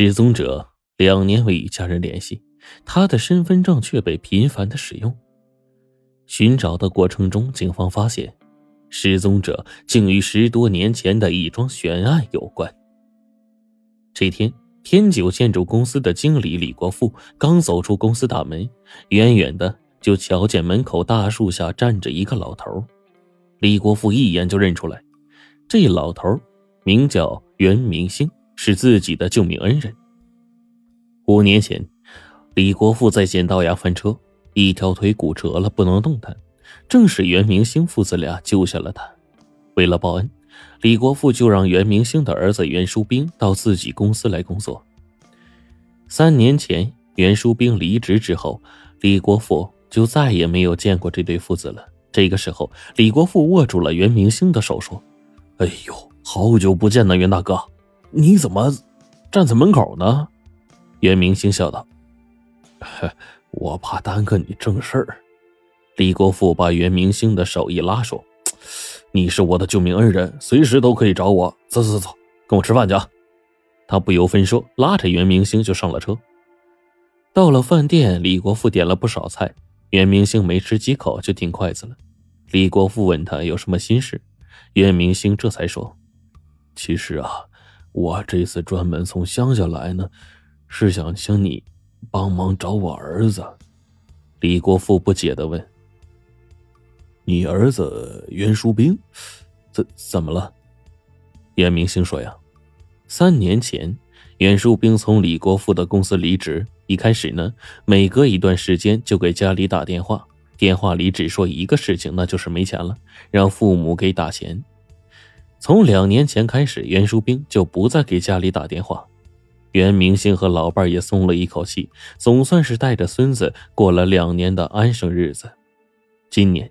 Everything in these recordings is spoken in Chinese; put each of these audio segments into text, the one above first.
失踪者两年未与家人联系，他的身份证却被频繁的使用。寻找的过程中，警方发现，失踪者竟与十多年前的一桩悬案有关。这天，天九建筑公司的经理李国富刚走出公司大门，远远的就瞧见门口大树下站着一个老头。李国富一眼就认出来，这老头名叫袁明星，是自己的救命恩人。五年前，李国富在剪刀崖翻车，一条腿骨折了，不能动弹，正是袁明星父子俩救下了他。为了报恩。李国富就让袁明星的儿子袁书兵到自己公司来工作。三年前，袁书兵离职之后，李国富就再也没有见过这对父子了。这个时候，李国富握住了袁明星的手，说：“哎呦，好久不见呢，袁大哥，你怎么站在门口呢？”袁明星笑道：“ 我怕耽搁你正事儿。”李国富把袁明星的手一拉，说。你是我的救命恩人，随时都可以找我。走走走，跟我吃饭去。啊他不由分说，拉着袁明星就上了车。到了饭店，李国富点了不少菜，袁明星没吃几口就停筷子了。李国富问他有什么心事，袁明星这才说：“其实啊，我这次专门从乡下来呢，是想请你帮忙找我儿子。”李国富不解的问。你儿子袁书兵，怎怎么了？袁明星说：“呀，三年前，袁书兵从李国富的公司离职。一开始呢，每隔一段时间就给家里打电话，电话里只说一个事情，那就是没钱了，让父母给打钱。从两年前开始，袁书兵就不再给家里打电话。袁明星和老伴也松了一口气，总算是带着孙子过了两年的安生日子。今年。”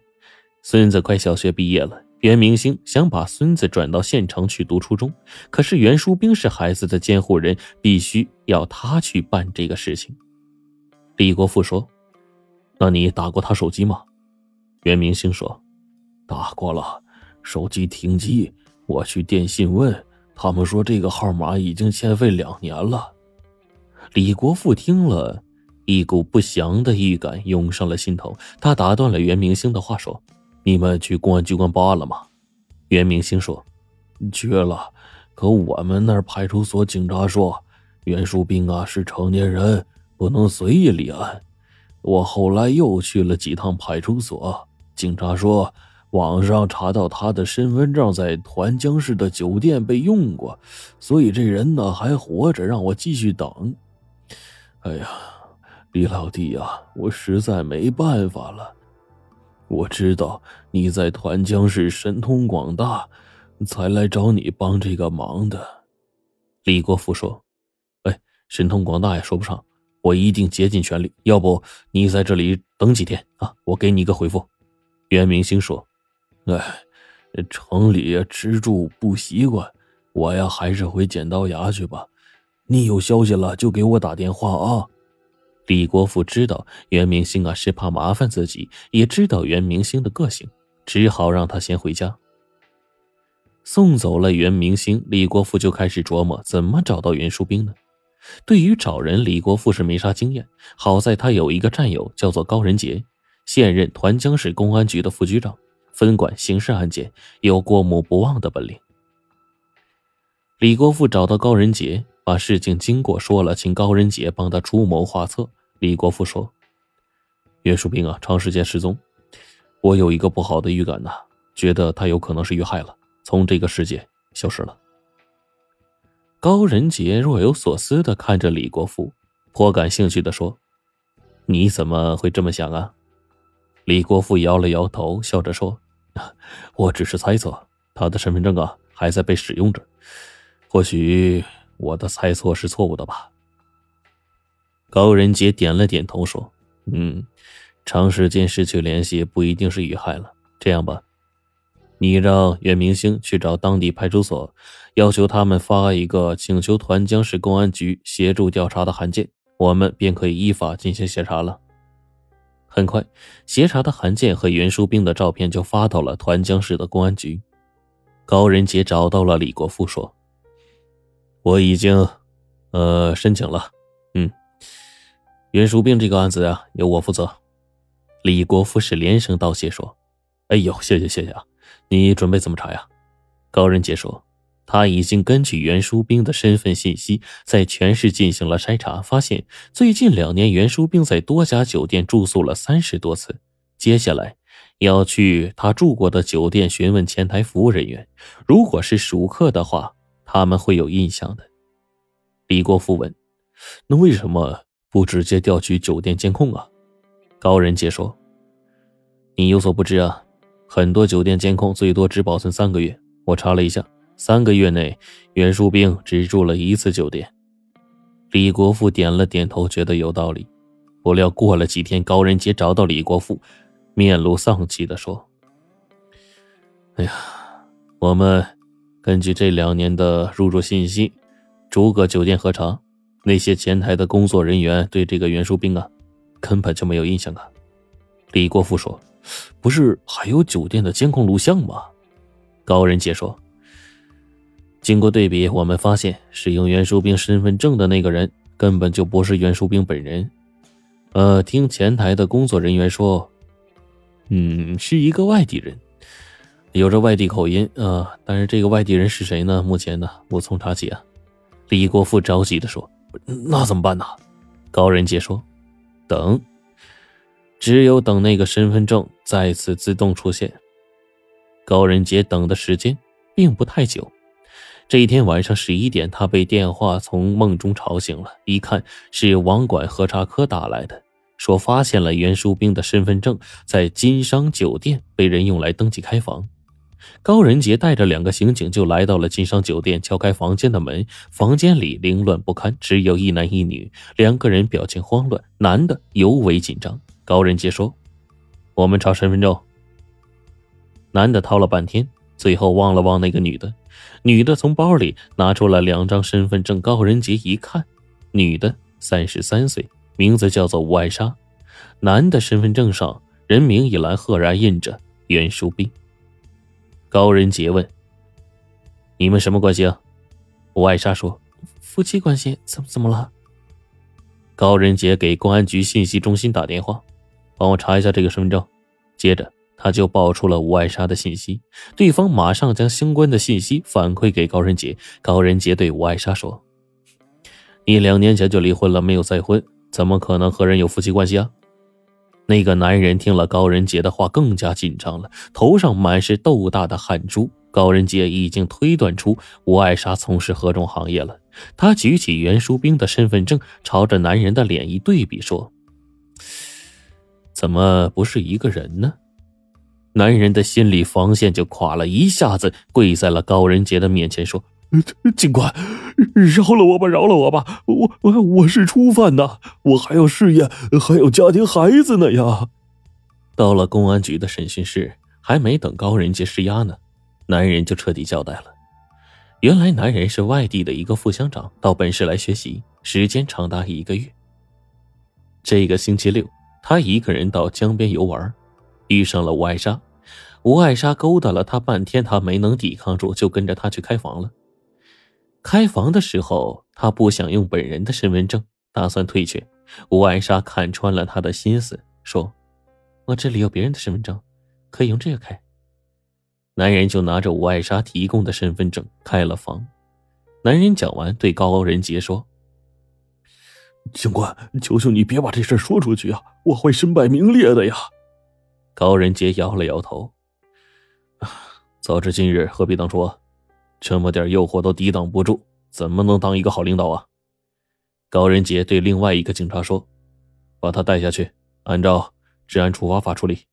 孙子快小学毕业了，袁明星想把孙子转到县城去读初中，可是袁书兵是孩子的监护人，必须要他去办这个事情。李国富说：“那你打过他手机吗？”袁明星说：“打过了，手机停机，我去电信问，他们说这个号码已经欠费两年了。”李国富听了一股不祥的预感涌上了心头，他打断了袁明星的话说。你们去公安机关报案了吗？袁明星说：“去了，可我们那儿派出所警察说，袁树兵啊是成年人，不能随意立案。我后来又去了几趟派出所，警察说网上查到他的身份证在团江市的酒店被用过，所以这人呢还活着，让我继续等。哎呀，李老弟呀，我实在没办法了。”我知道你在团江市神通广大，才来找你帮这个忙的。李国富说：“哎，神通广大也说不上，我一定竭尽全力。要不你在这里等几天啊？我给你一个回复。”袁明星说：“哎，城里吃住不习惯，我呀还是回剪刀崖去吧。你有消息了就给我打电话啊。”李国富知道袁明星啊是怕麻烦自己，也知道袁明星的个性，只好让他先回家。送走了袁明星，李国富就开始琢磨怎么找到袁书兵呢？对于找人，李国富是没啥经验。好在他有一个战友叫做高仁杰，现任团江市公安局的副局长，分管刑事案件，有过目不忘的本领。李国富找到高仁杰，把事情经过说了，请高仁杰帮他出谋划策。李国富说：“袁树兵啊，长时间失踪，我有一个不好的预感呐，觉得他有可能是遇害了，从这个世界消失了。”高仁杰若有所思的看着李国富，颇感兴趣的说：“你怎么会这么想啊？”李国富摇了摇头，笑着说：“ 我只是猜测，他的身份证啊还在被使用着，或许我的猜测是错误的吧。”高仁杰点了点头，说：“嗯，长时间失去联系不一定是遇害了。这样吧，你让袁明星去找当地派出所，要求他们发一个请求团江市公安局协助调查的函件，我们便可以依法进行协查了。”很快，协查的函件和袁书兵的照片就发到了团江市的公安局。高仁杰找到了李国富，说：“我已经。”呃，申请了。嗯，袁淑兵这个案子啊，由我负责。李国富是连声道谢说：“哎呦，谢谢谢谢啊！你准备怎么查呀？”高仁杰说：“他已经根据袁淑兵的身份信息，在全市进行了筛查，发现最近两年袁淑兵在多家酒店住宿了三十多次。接下来要去他住过的酒店询问前台服务人员，如果是熟客的话，他们会有印象的。”李国富问：“那为什么不直接调取酒店监控啊？”高仁杰说：“你有所不知啊，很多酒店监控最多只保存三个月。我查了一下，三个月内袁淑兵只住了一次酒店。”李国富点了点头，觉得有道理。不料过了几天，高仁杰找到李国富，面露丧气的说：“哎呀，我们根据这两年的入住信息，逐个酒店核查，那些前台的工作人员对这个袁淑兵啊。”根本就没有印象啊！李国富说：“不是还有酒店的监控录像吗？”高仁杰说：“经过对比，我们发现使用袁淑兵身份证的那个人根本就不是袁淑兵本人。呃，听前台的工作人员说，嗯，是一个外地人，有着外地口音啊。但是这个外地人是谁呢？目前呢无从查起啊。”李国富着急的说：“那怎么办呢？”高仁杰说。等，只有等那个身份证再次自动出现。高仁杰等的时间并不太久。这一天晚上十一点，他被电话从梦中吵醒了，一看是网管核查科打来的，说发现了袁淑兵的身份证在金商酒店被人用来登记开房。高仁杰带着两个刑警就来到了金商酒店，敲开房间的门。房间里凌乱不堪，只有一男一女，两个人表情慌乱，男的尤为紧张。高仁杰说：“我们查身份证。”男的掏了半天，最后望了望那个女的，女的从包里拿出了两张身份证。高仁杰一看，女的三十三岁，名字叫做吴爱莎，男的身份证上人名一栏赫然印着袁淑斌。高仁杰问：“你们什么关系啊？”吴爱莎说：“夫妻关系，怎么怎么了？”高仁杰给公安局信息中心打电话，帮我查一下这个身份证。接着他就报出了吴爱莎的信息，对方马上将相关的信息反馈给高仁杰。高仁杰对吴爱莎说：“你两年前就离婚了，没有再婚，怎么可能和人有夫妻关系啊？”那个男人听了高仁杰的话，更加紧张了，头上满是豆大的汗珠。高仁杰已经推断出吴爱莎从事何种行业了。他举起袁淑冰的身份证，朝着男人的脸一对比，说：“怎么不是一个人呢？”男人的心理防线就垮了，一下子跪在了高仁杰的面前，说。警官，饶了我吧，饶了我吧！我我我是初犯呐，我还有事业，还有家庭孩子呢呀！到了公安局的审讯室，还没等高仁杰施压呢，男人就彻底交代了。原来男人是外地的一个副乡长，到本市来学习，时间长达一个月。这个星期六，他一个人到江边游玩，遇上了吴爱莎。吴爱莎勾搭了他半天，他没能抵抗住，就跟着他去开房了。开房的时候，他不想用本人的身份证，打算退却。吴爱莎看穿了他的心思，说：“我这里有别人的身份证，可以用这个开。”男人就拿着吴爱莎提供的身份证开了房。男人讲完，对高仁杰说：“警官，求求你别把这事说出去啊，我会身败名裂的呀。”高仁杰摇了摇头：“ 早知今日，何必当初啊。”这么点诱惑都抵挡不住，怎么能当一个好领导啊？高仁杰对另外一个警察说：“把他带下去，按照治安处罚法处理。”